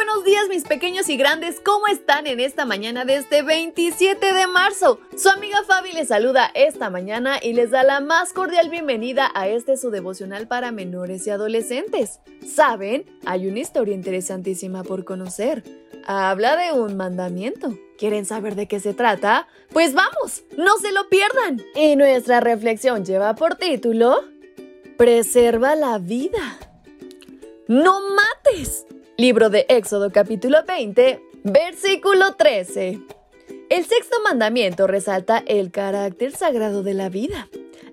Buenos días mis pequeños y grandes, ¿cómo están en esta mañana de este 27 de marzo? Su amiga Fabi les saluda esta mañana y les da la más cordial bienvenida a este su devocional para menores y adolescentes. ¿Saben? Hay una historia interesantísima por conocer. Habla de un mandamiento. ¿Quieren saber de qué se trata? Pues vamos, no se lo pierdan. Y nuestra reflexión lleva por título Preserva la vida. No mates. Libro de Éxodo capítulo 20, versículo 13. El sexto mandamiento resalta el carácter sagrado de la vida.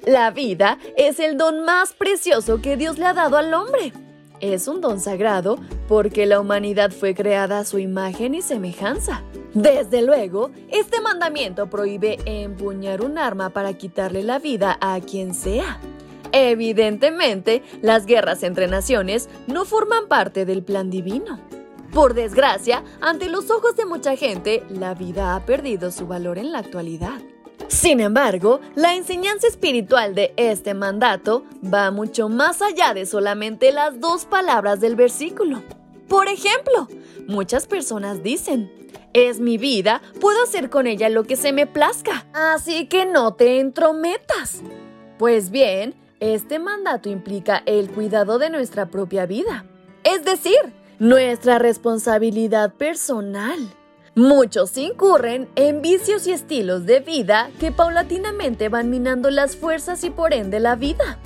La vida es el don más precioso que Dios le ha dado al hombre. Es un don sagrado porque la humanidad fue creada a su imagen y semejanza. Desde luego, este mandamiento prohíbe empuñar un arma para quitarle la vida a quien sea. Evidentemente, las guerras entre naciones no forman parte del plan divino. Por desgracia, ante los ojos de mucha gente, la vida ha perdido su valor en la actualidad. Sin embargo, la enseñanza espiritual de este mandato va mucho más allá de solamente las dos palabras del versículo. Por ejemplo, muchas personas dicen, es mi vida, puedo hacer con ella lo que se me plazca, así que no te entrometas. Pues bien, este mandato implica el cuidado de nuestra propia vida, es decir, nuestra responsabilidad personal. Muchos incurren en vicios y estilos de vida que paulatinamente van minando las fuerzas y por ende la vida.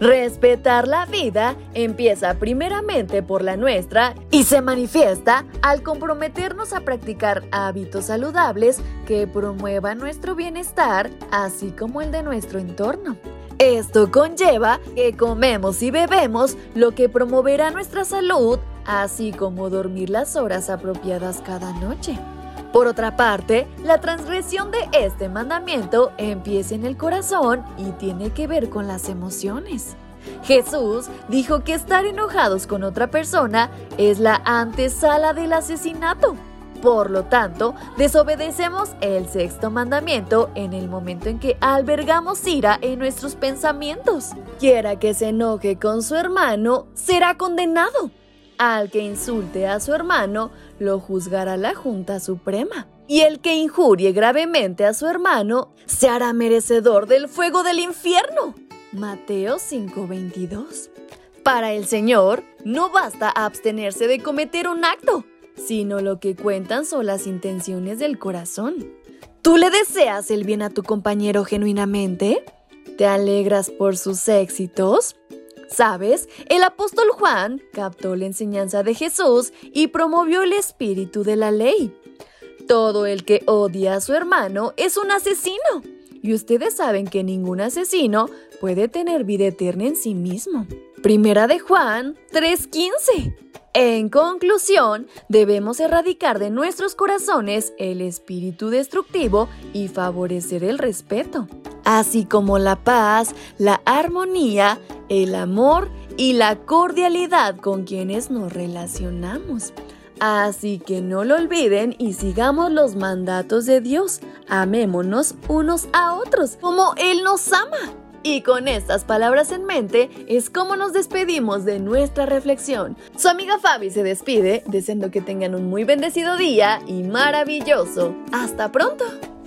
Respetar la vida empieza primeramente por la nuestra y se manifiesta al comprometernos a practicar hábitos saludables que promuevan nuestro bienestar, así como el de nuestro entorno. Esto conlleva que comemos y bebemos lo que promoverá nuestra salud, así como dormir las horas apropiadas cada noche. Por otra parte, la transgresión de este mandamiento empieza en el corazón y tiene que ver con las emociones. Jesús dijo que estar enojados con otra persona es la antesala del asesinato. Por lo tanto, desobedecemos el sexto mandamiento en el momento en que albergamos ira en nuestros pensamientos. Quiera que se enoje con su hermano, será condenado. Al que insulte a su hermano, lo juzgará la Junta Suprema. Y el que injurie gravemente a su hermano, se hará merecedor del fuego del infierno. Mateo 5:22. Para el Señor, no basta abstenerse de cometer un acto sino lo que cuentan son las intenciones del corazón. ¿Tú le deseas el bien a tu compañero genuinamente? ¿Te alegras por sus éxitos? ¿Sabes? El apóstol Juan captó la enseñanza de Jesús y promovió el espíritu de la ley. Todo el que odia a su hermano es un asesino. Y ustedes saben que ningún asesino puede tener vida eterna en sí mismo. Primera de Juan 3:15. En conclusión, debemos erradicar de nuestros corazones el espíritu destructivo y favorecer el respeto, así como la paz, la armonía, el amor y la cordialidad con quienes nos relacionamos. Así que no lo olviden y sigamos los mandatos de Dios. Amémonos unos a otros como Él nos ama. Y con estas palabras en mente es como nos despedimos de nuestra reflexión. Su amiga Fabi se despide deseando que tengan un muy bendecido día y maravilloso. ¡Hasta pronto!